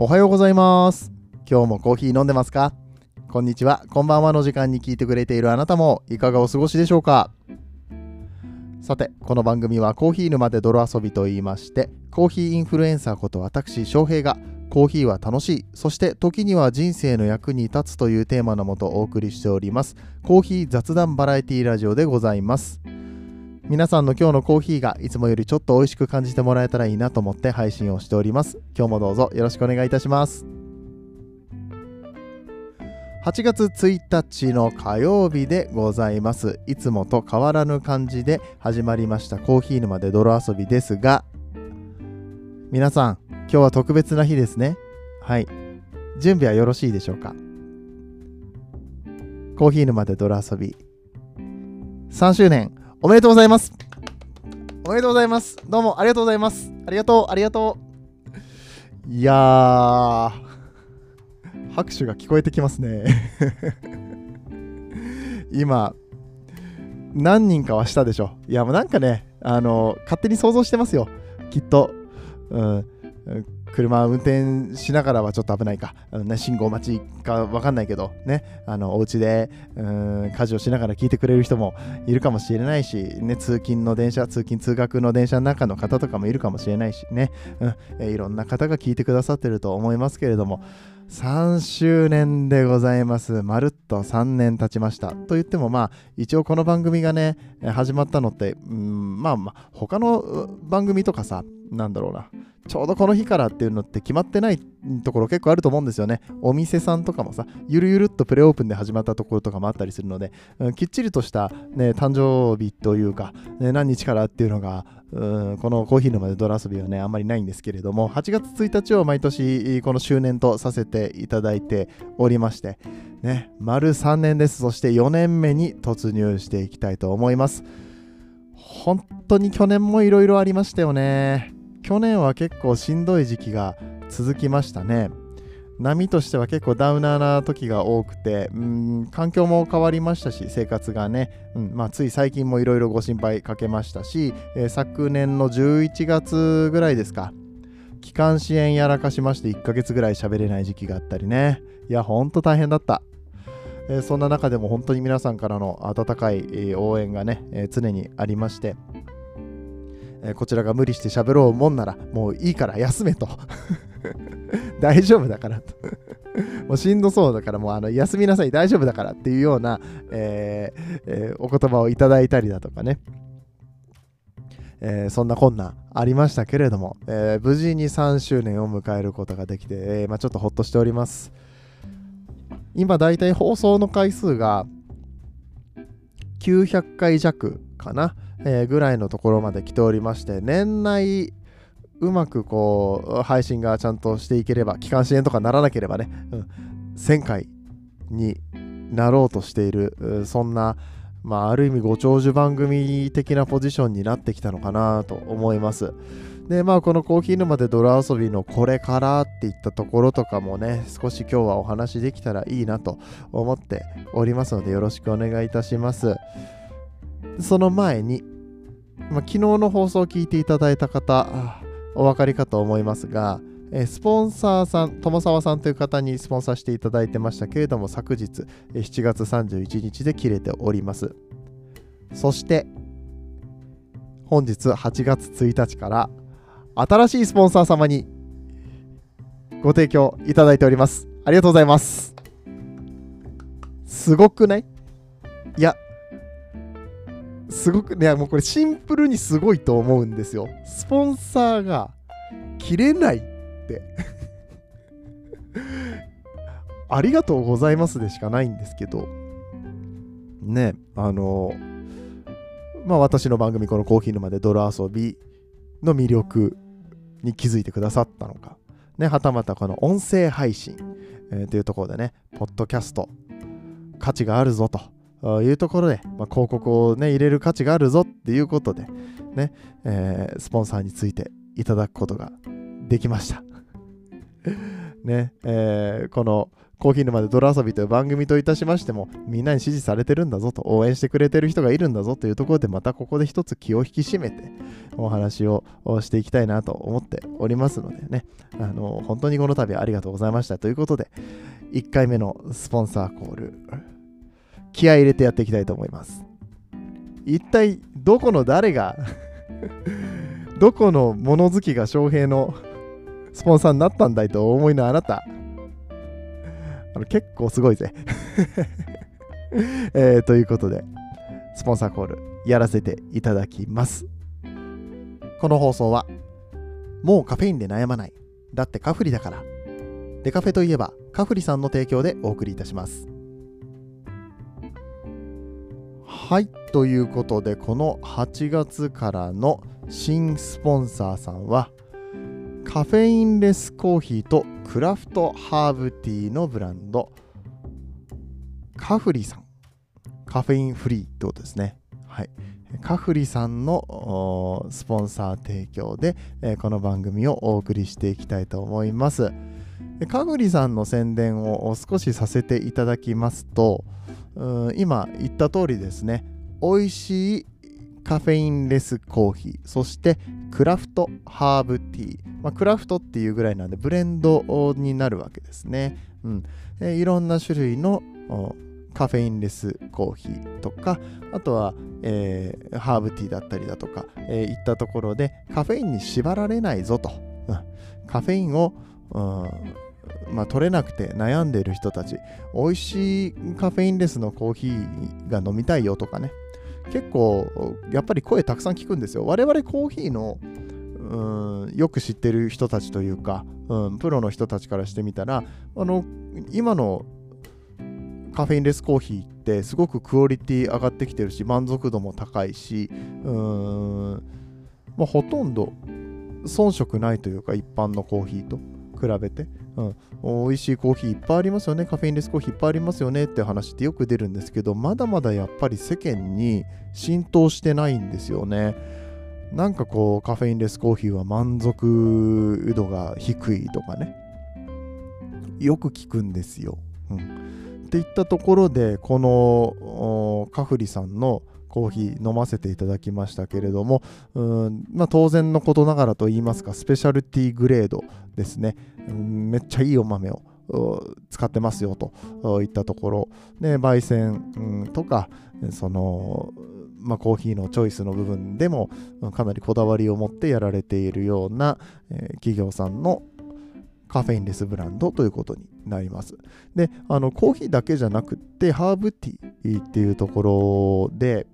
おはようございます。今日もコーヒー飲んでますか？こんにちは、こんばんはの時間に聞いてくれているあなたもいかがお過ごしでしょうか？さて、この番組はコーヒー沼で泥遊びと言いまして、コーヒーインフルエンサーこと私、翔平がコーヒーは楽しい、そして時には人生の役に立つというテーマのもとお送りしております、コーヒー雑談バラエティラジオでございます。皆さんの今日のコーヒーがいつもよりちょっと美味しく感じてもらえたらいいなと思って配信をしております。今日もどうぞよろしくお願いいたします。8月1日の火曜日でございます。いつもと変わらぬ感じで始まりましたコーヒー沼で泥遊びですが、皆さん、今日は特別な日ですね。はい。準備はよろしいでしょうか？コーヒー沼で泥遊び3周年おめでとうございます。おめでとうございます。どうもありがとうございます。ありがとうありがとう。いやー拍手が聞こえてきますね。今何人かはしたでしょ。いやもうなんかねあの勝手に想像してますよ。きっと。うん。車運転しながらはちょっと危ないか、ね、信号待ちか分かんないけど、ね、あのお家でうん家事をしながら聞いてくれる人もいるかもしれないし、ね、通勤の電車、通勤・通学の電車の中の方とかもいるかもしれないしね、うん。えいろんな方が聞いてくださってると思いますけれども、3周年でございます。まるっと3年経ちました。と言ってもまあ一応この番組がね始まったのってうんまあまあ他の番組とかさなんだろうなちょうどこの日からっていうのって決まってないところ結構あると思うんですよね。お店さんとかもさゆるゆるっとプレオープンで始まったところとかもあったりするので、うんきっちりとした、ね、誕生日というか、ね、何日からっていうのがうんこのコーヒー沼でドラ遊びはねあんまりないんですけれども8月1日を毎年この周年とさせていただいておりましてね丸3年です。そして4年目に突入していきたいと思います。本当に去年もいろいろありましたよね。去年は結構しんどい時期が続きましたね。波としては結構ダウナーな時が多くてうん環境も変わりましたし生活がね、うんまあ、つい最近もいろいろご心配かけましたし、えー昨年の11月ぐらいですか。気管支炎やらかしまして1ヶ月ぐらい喋れない時期があったりね。いやほんと大変だった、えーそんな中でも本当に皆さんからの温かい、えー応援がね、え常にありましてえーこちらが無理して喋ろうもんならもういいから休めと。大丈夫だからと。もうしんどそうだからもうあの休みなさい大丈夫だからっていうような、えーえーお言葉をいただいたりだとかね、えーそんな困難ありましたけれども、え無事に3周年を迎えることができて、えまあ、ちょっとほっとしております。今だいたい放送の回数が900回弱かな、えーぐらいのところまで来ておりまして年内うまくこう配信がちゃんとしていければ期間支援とかならなければね、うん、1000回になろうとしているそんな、まあ、ある意味ご長寿番組的なポジションになってきたのかなと思います。でまあこのコーヒー沼で泥遊びのこれからっていったところとかもね少し今日はお話できたらいいなと思っておりますのでよろしくお願いいたします。その前に、まあ、昨日の放送を聞いていただいた方お分かりかと思いますが、えスポンサーさん友沢さんという方にスポンサーしていただいてましたけれども昨日7月31日で切れております。そして本日8月1日から新しいスポンサー様にご提供いただいております。ありがとうございます。すごくない？いやすごくねもうこれシンプルにすごいと思うんですよ。スポンサーが切れないって。ありがとうございますでしかないんですけど。ねあのまあ私の番組このコーヒー沼で泥遊びの魅力に気づいてくださったのか。ねはたまたこの音声配信、えーというところでねポッドキャスト価値があるぞと。いうところで、まあ、広告を、ね、入れる価値があるぞっていうことで、ねえースポンサーについていただくことができました。ねえーこのコーヒー沼で泥遊びという番組といたしましても、みんなに支持されてるんだぞと、応援してくれてる人がいるんだぞというところで、またここで一つ気を引き締めて、お話をしていきたいなと思っておりますのでね、あの、本当にこの度ありがとうございましたということで、1回目のスポンサーコール、気合入れてやっていきたいと思います。一体、どこの誰が どこの物好きが翔平のスポンサーになったんだいと思いのあなた。あの結構すごいぜ えー、ということで、スポンサーコールやらせていただきます。この放送は、もうカフェインで悩まない。だってカフリだから。デカフェといえば、カフリさんの提供でお送りいたします。はい、ということで、この8月からの新スポンサーさんは、カフェインレスコーヒーとクラフトハーブティーのブランド。カフリさん。カフェインフリーってことですねはいカフリさんのスポンサー提供で、えー、この番組をお送りしていきたいと思います。カフリさんの宣伝を少しさせていただきますと今言った通りですね美味しいカフェインレスコーヒー、そしてクラフトハーブティー。まあ、クラフトっていうぐらいなんでブレンドになるわけですね。うんえいろんな種類のカフェインレスコーヒーとか、あとは、えー、ハーブティーだったりだとか、えー、いったところでカフェインに縛られないぞと。うん、カフェインを、うんまあ、取れなくて悩んでいる人たち、美味しいカフェインレスのコーヒーが飲みたいよとかね、結構やっぱり声たくさん聞くんですよ。我々コーヒーのうんよく知ってる人たちというか、うん、プロの人たちからしてみたらあの今のカフェインレスコーヒーってすごくクオリティ上がってきてるし満足度も高いしうん、まあ、ほとんど遜色ないというか一般のコーヒーと比べて。うん、美味しいコーヒーいっぱいありますよね、カフェインレスコーヒーいっぱいありますよねって話ってよく出るんですけど、まだまだやっぱり世間に浸透してないんですよね。なんかこう、カフェインレスコーヒーは満足度が低いとかね、よく聞くんですよ。うん、っていったところで、このカフリさんのコーヒー飲ませていただきましたけれども、うんまあ、当然のことながらと言いますか、スペシャルティグレードですね、うん、めっちゃいいお豆を使ってますよといったところ、で焙煎、とか、その、まあ、コーヒーのチョイスの部分でもかなりこだわりを持ってやられているような、え、企業さんのカフェインレスブランドということになります。で、あのコーヒーだけじゃなくって、ハーブティーっていうところで、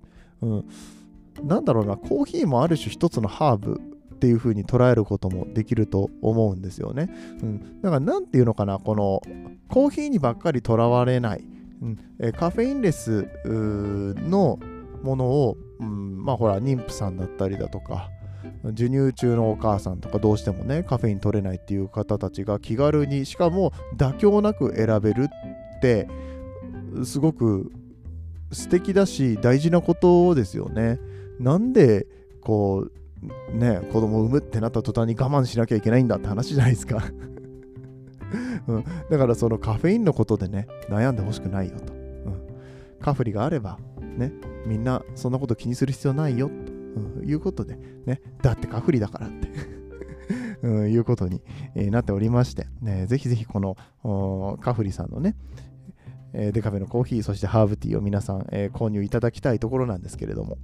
うん、なんだろうな、コーヒーもある種一つのハーブっていう風に捉えることもできると思うんですよね。うん、だから何ていうのかな、このコーヒーにばっかりとらわれない、うん。えカフェインレスのものを、うん、まあほら、妊婦さんだったりだとか、授乳中のお母さんとかどうしてもねカフェイン取れないっていう方たちが気軽にしかも妥協なく選べるってすごく素敵だし大事なことですよね。なんでこうね子供を産むってなった途端に我慢しなきゃいけないんだって話じゃないですか。うん、だからそのカフェインのことでね悩んでほしくないよと、うん、カフリがあればねみんなそんなこと気にする必要ないよと、うん、いうことでねだってカフリだからって。うん、いうことに、えー、なっておりまして、ね、ぜひぜひこのカフリさんのね、えー、デカフェのコーヒー、そしてハーブティーを皆さん、えー、購入いただきたいところなんですけれども、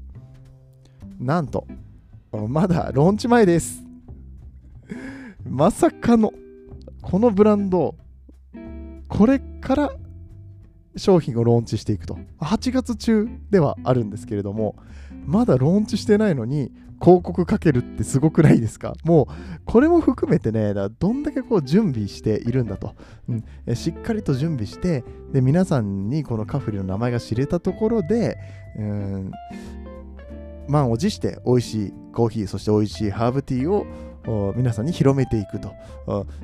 なんと、まだローンチ前です。まさかの、このブランド、これから商品をローンチしていくと。8月中ではあるんですけれども、まだローンチしてないのに、広告かけるってすごくないですか？もうこれも含めてねどんだけこう準備しているんだと、うん、しっかりと準備してで皆さんにこのカフリの名前が知れたところでうん満を持して美味しいコーヒーそして美味しいハーブティーを皆さんに広めていくと。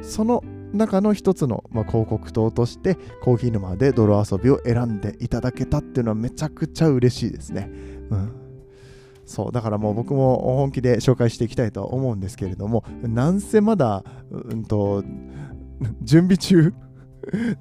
その中の一つの、まあ、広告塔としてコーヒー沼で泥遊びを選んでいただけたっていうのはめちゃくちゃ嬉しいですね。うん。そうだからもう僕も本気で紹介していきたいと思うんですけれどもなんせまだ、うんと、準備中。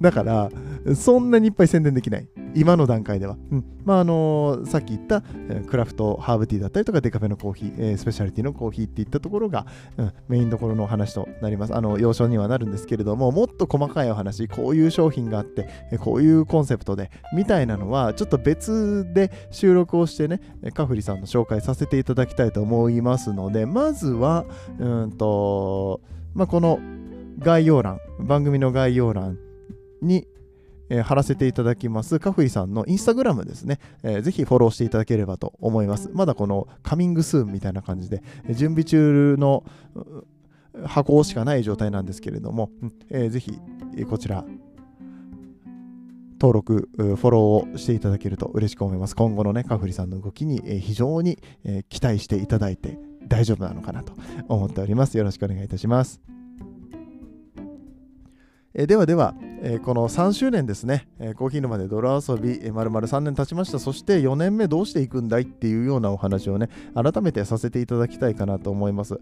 だからそんなにいっぱい宣伝できない。今の段階では、うん、まああのさっき言った、クラフトハーブティーだったりとかデカフェのコーヒー、えー、スペシャリティのコーヒーっていったところが、うん、メインどころのお話となります。あの要所にはなるんですけれどももっと細かいお話こういう商品があってこういうコンセプトでみたいなのはちょっと別で収録をしてねカフリさんの紹介させていただきたいと思いますのでまずはうんとまあこの概要欄番組の概要欄に、えー、貼らせていただきます、カフイさんのインスタグラムですね、えー、ぜひフォローしていただければと思います。まだこのカミングスーンみたいな感じで、準備中の箱しかない状態なんですけれども、えー、ぜひこちら登録、フォローをしていただけると嬉しく思います。今後のね、カフリさんの動きにえ非常にえ期待していただいて大丈夫なのかなと思っております。よろしくお願いいたします。えではでは、えこの3周年ですね、えコーヒー沼で泥遊び、えー、丸々3年経ちました。そして4年目どうしていくんだいっていうようなお話をね、改めてさせていただきたいかなと思います。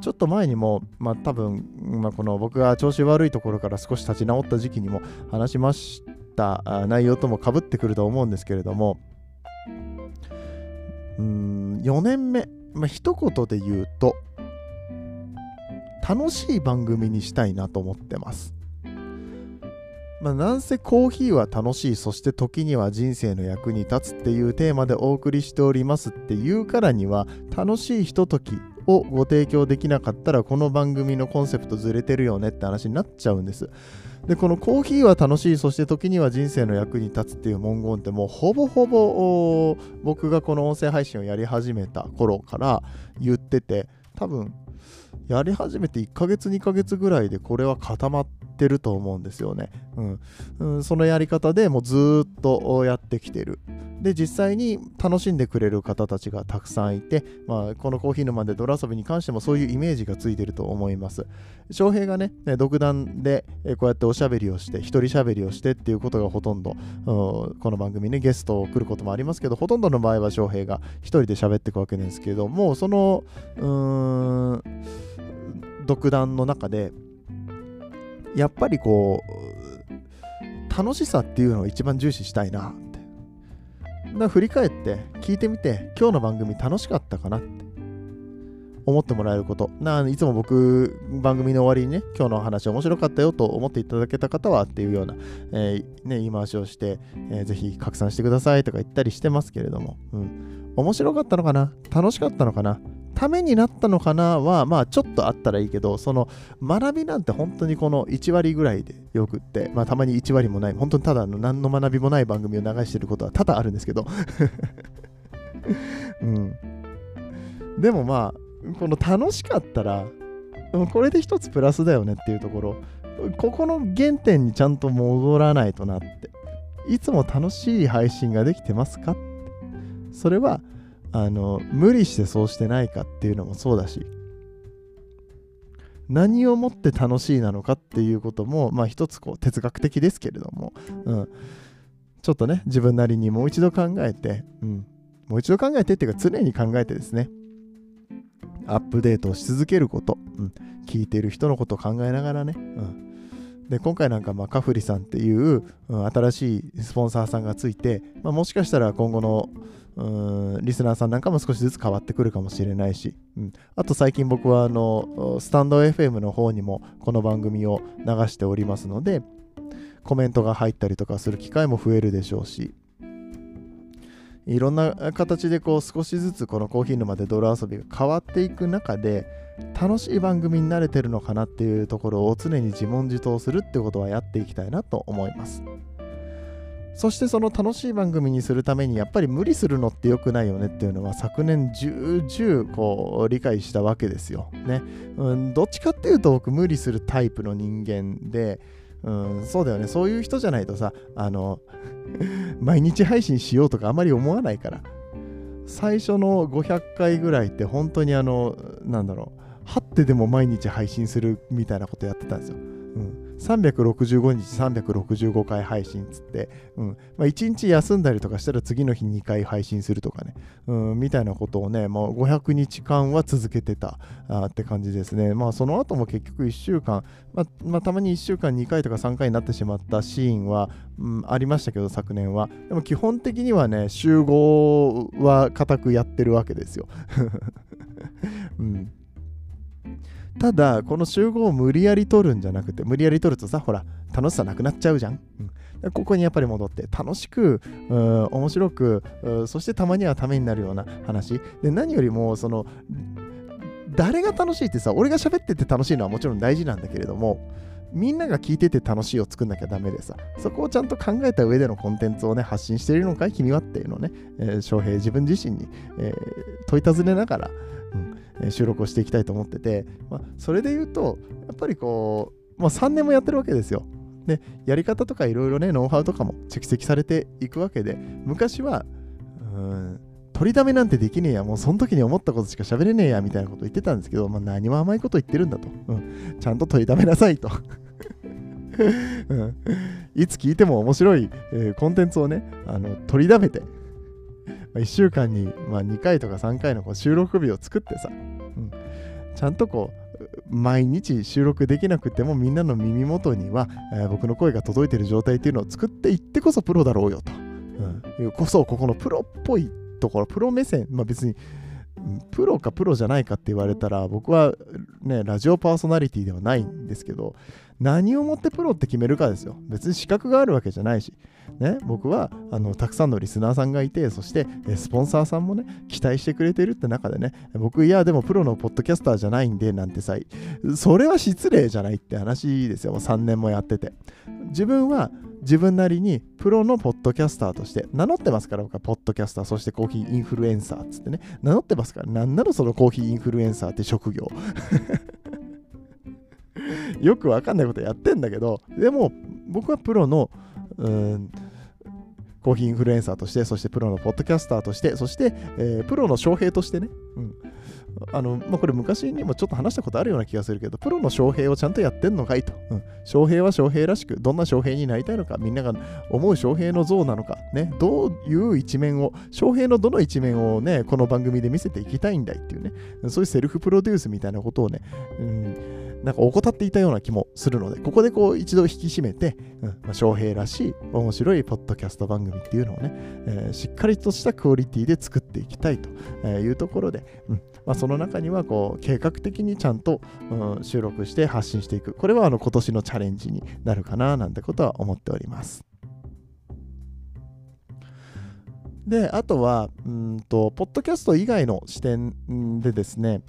ちょっと前にも、まあ多分、まあ、この僕が調子悪いところから少し立ち直った時期にも話しました内容ともかぶってくると思うんですけれども、うん、4年目、まあ、一言で言うと、楽しい番組にしたいなと思ってます。まあ、なんせコーヒーは楽しい、そして時には人生の役に立つっていうテーマでお送りしておりますっていうからには、楽しいひとときをご提供できなかったら、この番組のコンセプトずれてるよねって話になっちゃうんです。で、このコーヒーは楽しい、そして時には人生の役に立つっていう文言ってもうほぼほぼ僕がこの音声配信をやり始めた頃から言ってて、多分やり始めて1ヶ月2ヶ月ぐらいでこれは固まってると思うんですよね。うん、うん、そのやり方でもうずっとやってきてる。で実際に楽しんでくれる方たちがたくさんいて、まあ、このコーヒー沼で泥遊びに関してもそういうイメージがついてると思います。翔平がね、独断でこうやっておしゃべりをして、一人しゃべりをしてっていうことがほとんど、この番組ね、ゲストを来ることもありますけど、ほとんどの場合は翔平が一人で喋っていくわけですけども、その、うーん、独断の中でやっぱりこう楽しさっていうのを一番重視したいなって。だ振り返って聞いてみて今日の番組楽しかったかなって。思ってもらえること。ないつも僕番組の終わりにね今日の話面白かったよと思っていただけた方はっていうような、えー、ね、言い回しをして、えー、ぜひ拡散してくださいとか言ったりしてますけれども、うん、面白かったのかな？楽しかったのかな？ためになったのかなは、まあちょっとあったらいいけど、その学びなんて本当にこの1割ぐらいでよくって、まあたまに1割もない、本当にただの何の学びもない番組を流してることは多々あるんですけど、うん。でもまあ、この楽しかったら、これで一つプラスだよねっていうところ、ここの原点にちゃんと戻らないとなって、いつも楽しい配信ができてますか、それはあの無理してそうしてないかっていうのもそうだし何をもって楽しいなのかっていうこともまあ一つこう哲学的ですけれども、うん、ちょっとね自分なりにもう一度考えて、うん、もう一度考えてっていうか常に考えてですね。アップデートをし続けること、うん、聞いている人のことを考えながらね、うん、で今回なんかまあカフリさんっていう、うん、新しいスポンサーさんがついて、まあ、もしかしたら今後のうんリスナーさんなんかも少しずつ変わってくるかもしれないし、うん、あと最近僕はあのスタンド FM の方にもこの番組を流しておりますのでコメントが入ったりとかする機会も増えるでしょうしいろんな形でこう少しずつこのコーヒー沼で泥遊びが変わっていく中で楽しい番組に慣れてるのかなっていうところを常に自問自答するってことはやっていきたいなと思います。そしてその楽しい番組にするためにやっぱり無理するのって良くないよねっていうのは昨年重々こう理解したわけですよ。ね、うん、どっちかっていうと僕無理するタイプの人間で、うん、そうだよね。そういう人じゃないとさあの 毎日配信しようとかあまり思わないから。最初の500回ぐらいって本当にあのなんだろう。張ってでも毎日配信するみたいなことやってたんですよ。うん。365日365回配信つって、うんまあ、1日休んだりとかしたら次の日2回配信するとかね、うん、みたいなことをね、もう500日間は続けてたあって感じですね。まあその後も結局1週間、まあ、まあ、たまに1週間2回とか3回になってしまったシーンは、うん、ありましたけど昨年は。でも基本的にはね、集合は固くやってるわけですよ。うんただ、この集合を無理やり取るんじゃなくて、無理やり取るとさ、ほら、楽しさなくなっちゃうじゃん。うん、ここにやっぱり戻って、楽しく、面白く、そしてたまにはためになるような話。で、何よりも、その、誰が楽しいってさ、俺が喋ってて楽しいのはもちろん大事なんだけれども、みんなが聞いてて楽しいを作んなきゃダメでさ、そこをちゃんと考えた上でのコンテンツをね、発信しているのかい？君はっていうのをね、えー、翔平自分自身に、えー、問い尋ねながら、うん、収録をしていきたいと思ってて、まあ、それで言うと、やっぱりこう、もう3年もやってるわけですよ。で、やり方とかいろいろね、ノウハウとかも蓄積されていくわけで、昔は、うん、取りだめなんてできねえや、もうその時に思ったことしか喋れねえや、みたいなこと言ってたんですけど、まあ、何も甘いこと言ってるんだと。うん、ちゃんと取りだめなさいと。うん、いつ聞いても面白い、えー、コンテンツをね、あの取りだめて、まあ、1週間に、まあ、2回とか3回のこう収録日を作ってさ、うん、ちゃんとこう毎日収録できなくてもみんなの耳元には、えー、僕の声が届いてる状態っていうのを作っていってこそプロだろうよと、うん、こそここのプロっぽいところプロ目線、まあ、別にプロかプロじゃないかって言われたら僕はねラジオパーソナリティではないんですけど何をもってプロって決めるかですよ。別に資格があるわけじゃないし。ね、僕はあのたくさんのリスナーさんがいてそしてスポンサーさんもね期待してくれてるって中でね僕いやでもプロのポッドキャスターじゃないんでなんてさそれは失礼じゃないって話ですよ。もう3年もやってて。自分は自分なりにプロのポッドキャスターとして名乗ってますから僕はポッドキャスターそしてコーヒーインフルエンサーっつってね。名乗ってますからなんなのそのコーヒーインフルエンサーって職業。よくわかんないことやってんだけどでも僕はプロのうんコーヒーインフルエンサーとして、そしてプロのポッドキャスターとして、そして、えー、プロの翔平としてね、うん、あの、まあ、これ昔にもちょっと話したことあるような気がするけど、プロの翔平をちゃんとやってんのかいと。うん、翔平は翔平らしく、どんな翔平になりたいのか、みんなが思う翔平の像なのか、ね、どういう一面を、翔平のどの一面をね、この番組で見せていきたいんだいっていうね、そういうセルフプロデュースみたいなことをね、うん。なんか怠っていたような気もするので、ここでこう一度引き締めて、うんまあ、翔平らしい面白いポッドキャスト番組っていうのをね、えー、しっかりとしたクオリティで作っていきたいというところで、うんまあ、その中にはこう計画的にちゃんと、うん、収録して発信していく。これはあの今年のチャレンジになるかななんてことは思っております。で、あとは、うんと、ポッドキャスト以外の視点でですね、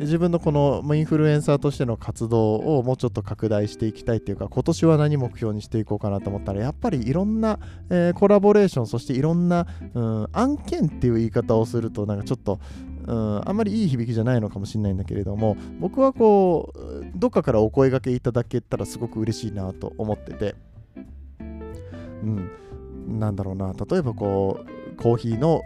自分のこのインフルエンサーとしての活動をもうちょっと拡大していきたいっていうか今年は何目標にしていこうかなと思ったらやっぱりいろんな、えー、コラボレーションそしていろんな、うん、案件っていう言い方をするとなんかちょっと、うん、あんまりいい響きじゃないのかもしれないんだけれども僕はこうどっかからお声がけいただけたらすごく嬉しいなと思っててうんなんだろうな例えばこうコーヒーの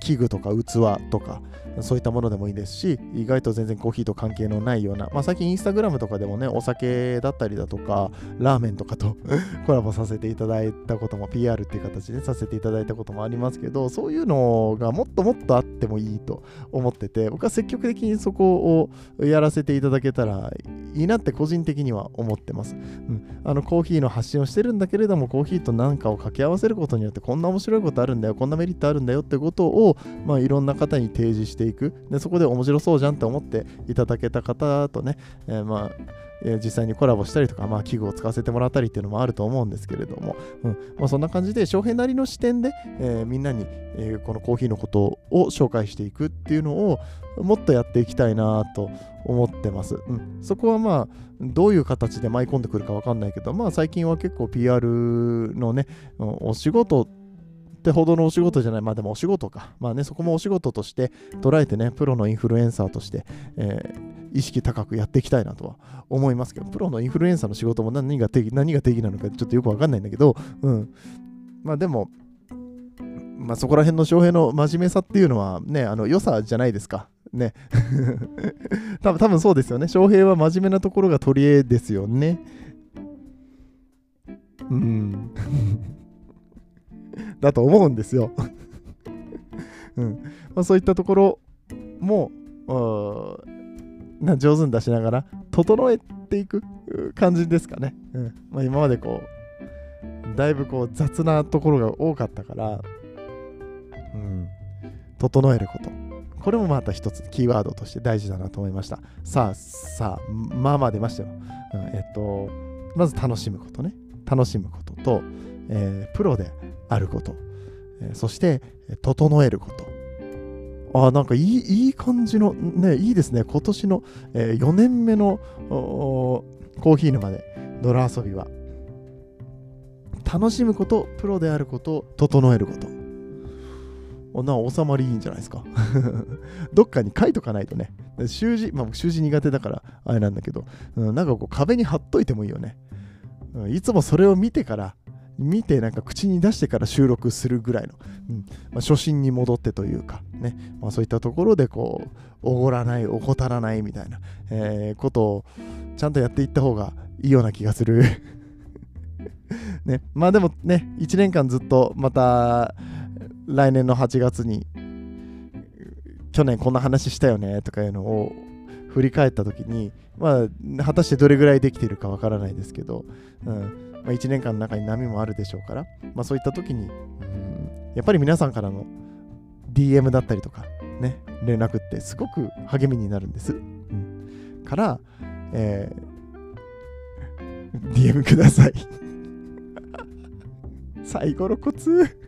器具とか器とかそういったものでもいいですし意外と全然コーヒーと関係のないような、まあ、最近インスタグラムとかでもねお酒だったりだとかラーメンとかと コラボさせていただいたことも PR っていう形でさせていただいたこともありますけどそういうのがもっともっとあってもいいと思ってて僕は積極的にそこをやらせていただけたらいいなって個人的には思ってます、うん、あのコーヒーの発信をしてるんだけれどもコーヒーと何かを掛け合わせることによってこんな面白いことあるんだよこんなメリットあるんだよってことを、をまあ、いろんな方に提示していく。でそこで面白そうじゃんって思っていただけた方とね、えー、まあえ実際にコラボしたりとか、まあ、器具を使わせてもらったりっていうのもあると思うんですけれども、うん。まあ、そんな感じで翔平なりの視点で、えー、みんなに、えー、このコーヒーのことを紹介していくっていうのをもっとやっていきたいなと思ってます、うん。そこはまあどういう形で舞い込んでくるか分かんないけど、まあ最近は結構 PR のね、お仕事ってってほどのお仕事じゃない、まあでもお仕事か。まあね、そこもお仕事として捉えてね、プロのインフルエンサーとして、えー、意識高くやっていきたいなとは思いますけど、プロのインフルエンサーの仕事も何が定義何が定義なのかちょっとよくわかんないんだけど、うん。まあでも、まあそこら辺の翔平の真面目さっていうのはね、あの良さじゃないですか。ね。多分多分そうですよね。翔平は真面目なところが取り柄ですよね。うん。だと思うんですよ。うんまあ、そういったところもな上手に出しながら整えていく感じですかね。うんまあ、今までこうだいぶこう雑なところが多かったから、うん、整えること。これもまた一つキーワードとして大事だなと思いました。さあ、さあ、まあまあ出ましたよ。うん、えっと、まず楽しむことね。楽しむことと、えー、プロであること、え、そして、整えること。あなんかいいいい感じの、ね、いいですね。今年の、えー、4年目のコーヒー沼で泥遊びは。楽しむこと、プロであること、整えること。な収まりいいんじゃないですか どっかに書いとかないとね。習字、まあ習字苦手だからあれなんだけど、うん、なんかこう壁に貼っといてもいいよね。うん、いつもそれを見てから、見てなんか口に出してから収録するぐらいの、うんまあ、初心に戻ってというかね、まあ、そういったところでこうおごらない怠らないみたいな、えー、ことをちゃんとやっていった方がいいような気がする。ね、まあでもね1年間ずっとまた来年の8月に去年こんな話したよねとかいうのを振り返った時にまあ果たしてどれぐらいできてるかわからないですけど、うん。まあ、1年間の中に波もあるでしょうから、まあ、そういった時に、うん、やっぱり皆さんからの DM だったりとかね連絡ってすごく励みになるんです、うん、から、えー、DM ください。最後のコツ。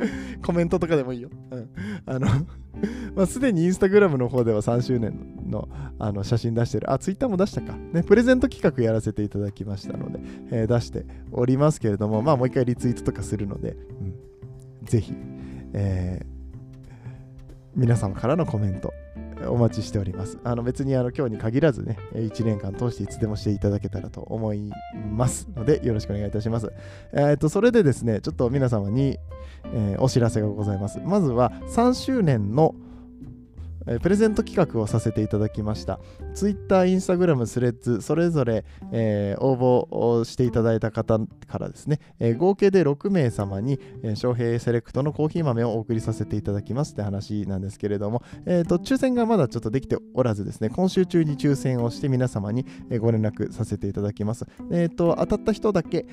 コメントとかでもいいよ。うん、あの まあ、すでにインスタグラムの方では3周年のあの写真出してる。あ、ツイッターも出したか。ね、プレゼント企画やらせていただきましたので、えー、出しておりますけれども、まあ、もう一回リツイートとかするので、うん、ぜひ、えー、皆様からのコメント、お待ちしております。あの別にあの今日に限らずね、1年間通していつでもしていただけたらと思いますので、よろしくお願いいたします。えー、っと、それでですね、ちょっと皆様に、えー、お知らせがございます。まずは3周年のえプレゼント企画をさせていただきました。Twitter、Instagram、スレッズ、それぞれ、えー、応募をしていただいた方からですね、えー、合計で6名様に、えー、翔平セレクトのコーヒー豆をお送りさせていただきますって話なんですけれども、えーと、抽選がまだちょっとできておらずですね、今週中に抽選をして皆様にえご連絡させていただきます。えーと、当たった人だけ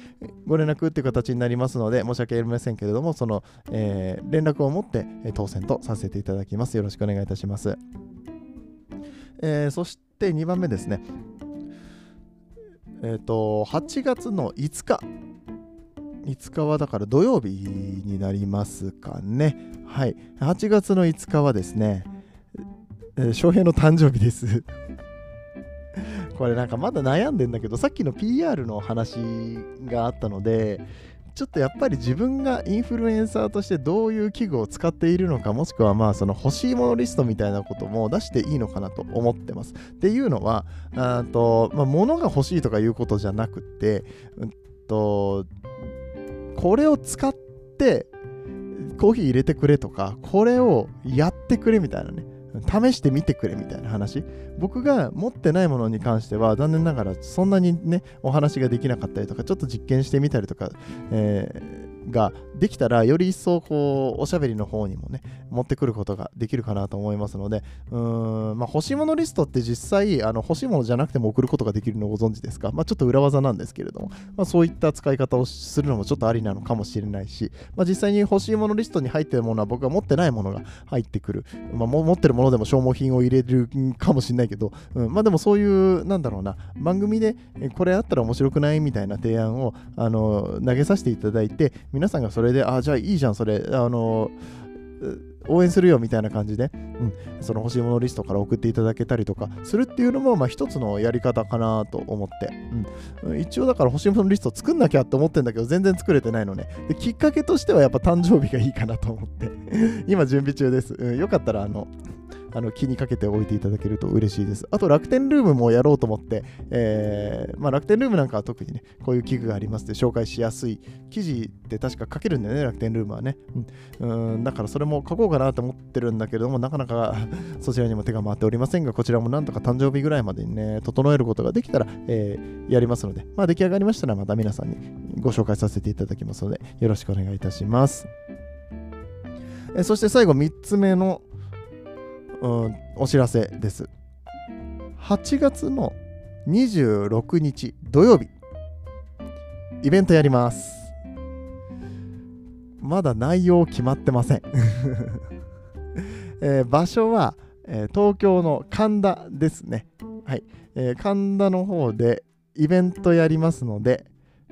ご連絡っていう形になりますので、申し訳ありませんけれども、その、え、連絡を持って当選とさせていただきます。よろしくお願いいたします。ます。えー、そして2番目ですね。えっ、ー、と、8月の5日。5日はだから土曜日になりますかね。はい。8月の5日はですね、えー、翔平の誕生日ですこれなんかまだ悩んでんだけど、さっきの PR の話があったので、ちょっとやっぱり自分がインフルエンサーとしてどういう器具を使っているのかもしくはまあその欲しいものリストみたいなことも出していいのかなと思ってます。っていうのはあと、まあ、物が欲しいとかいうことじゃなくて、うんと、これを使ってコーヒー入れてくれとかこれをやってくれみたいなね試してみてくれみたいな話。僕が持ってないものに関しては残念ながらそんなにねお話ができなかったりとかちょっと実験してみたりとか、えができたらより一層こうおしゃべりの方にもね持ってくることができるかなと思いますのでうーん、まあ、欲しいものリストって実際あの欲しいものじゃなくても送ることができるのをご存知ですか、まあ、ちょっと裏技なんですけれども、まあ、そういった使い方をするのもちょっとありなのかもしれないし、まあ、実際に欲しいものリストに入っているものは僕が持ってないものが入ってくる、まあ、持ってるものでも消耗品を入れるかもしれないけど、うん、まあでもそういうなんだろうな番組でこれあったら面白くない？みたいな提案をあの投げさせていただいて皆さんがそれでああ、じゃあいいじゃん、それ、あの、応援するよみたいな感じで、うん、その欲しいものリストから送っていただけたりとかするっていうのも、まあ、一つのやり方かなと思って、うん、一応だから欲しいものリスト作んなきゃって思ってんだけど全然作れてないのね。できっかけとしてはやっぱ誕生日がいいかなと思って。今準備中です、うん、よかったらあのあの気にかけておいていただけると嬉しいです。あと楽天ルームもやろうと思って、えーまあ、楽天ルームなんかは特にね、こういう器具がありますで紹介しやすい記事って確か書けるんだよね、楽天ルームはね。うん、うんだからそれも書こうかなと思ってるんだけども、なかなか そちらにも手が回っておりませんが、こちらもなんとか誕生日ぐらいまでにね、整えることができたら、えー、やりますので、まあ、出来上がりましたらまた皆さんにご紹介させていただきますので、よろしくお願いいたします。えそして最後3つ目の、うん、お知らせです。8月の26日土曜日、イベントやります。まだ内容決まってません、えー、場所は、えー、東京の神田ですね。はい、えー、神田の方でイベントやりますので、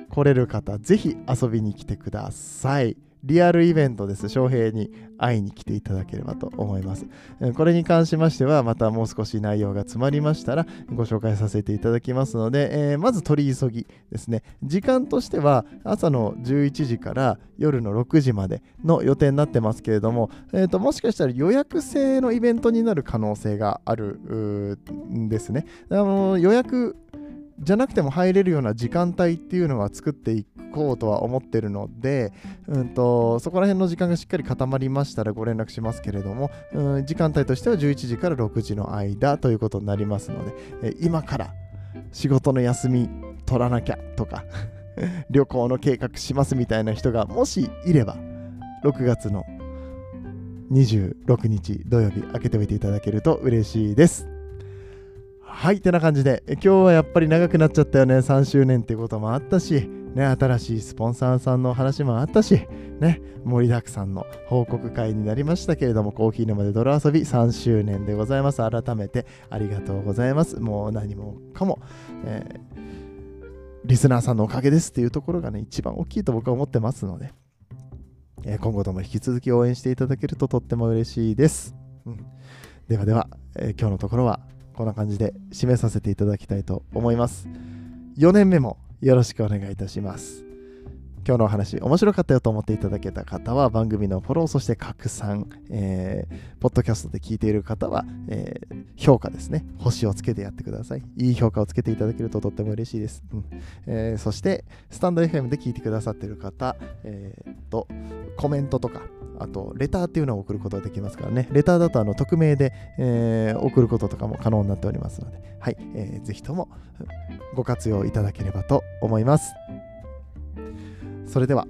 来れる方、ぜひ遊びに来てください。リアルイベントです。翔平に会いに来ていただければと思います。これに関しましては、またもう少し内容が詰まりましたらご紹介させていただきますので、えー、まず取り急ぎですね。時間としては朝の11時から夜の6時までの予定になってますけれども、えーと、もしかしたら予約制のイベントになる可能性があるんですね。あの予約じゃなくても入れるような時間帯っていうのは作っていこうとは思ってるので、うんと、そこら辺の時間がしっかり固まりましたらご連絡しますけれども、うん、時間帯としては11時から6時の間ということになりますので、え今から仕事の休み取らなきゃとか 旅行の計画しますみたいな人がもしいれば、6月の26日土曜日開けておいていただけると嬉しいです。はい、てな感じで、今日はやっぱり長くなっちゃったよね。3周年っていうこともあったし、ね、新しいスポンサーさんの話もあったし、ね、盛りだくさんの報告会になりましたけれども、コーヒー沼で泥遊び3周年でございます。改めてありがとうございます。もう何もかも、えー、リスナーさんのおかげですっていうところがね、一番大きいと僕は思ってますので、えー、今後とも引き続き応援していただけるととっても嬉しいです。うん、ではでは、えー、今日のところはこんな感じで締めさせていただきたいと思います。4年目もよろしくお願いいたします。今日のお話面白かったよと思っていただけた方は番組のフォローそして拡散、えー、ポッドキャストで聞いている方は、えー、評価ですね。星をつけてやってください。いい評価をつけていただけるととっても嬉しいです、うん。えー、そしてスタンド FM で聞いてくださっている方、えー、とコメントとかあと、レターっていうのを送ることができますからね。レターだとあの匿名で、えー、送ることとかも可能になっておりますので、はい、えー、ぜひともご活用いただければと思います。それでは、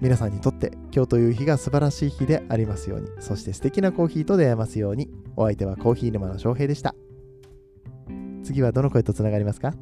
皆さんにとって今日という日が素晴らしい日でありますように、そして素敵なコーヒーと出会えますように、お相手はコーヒー沼の翔平でした。次はどの声とつながりますか？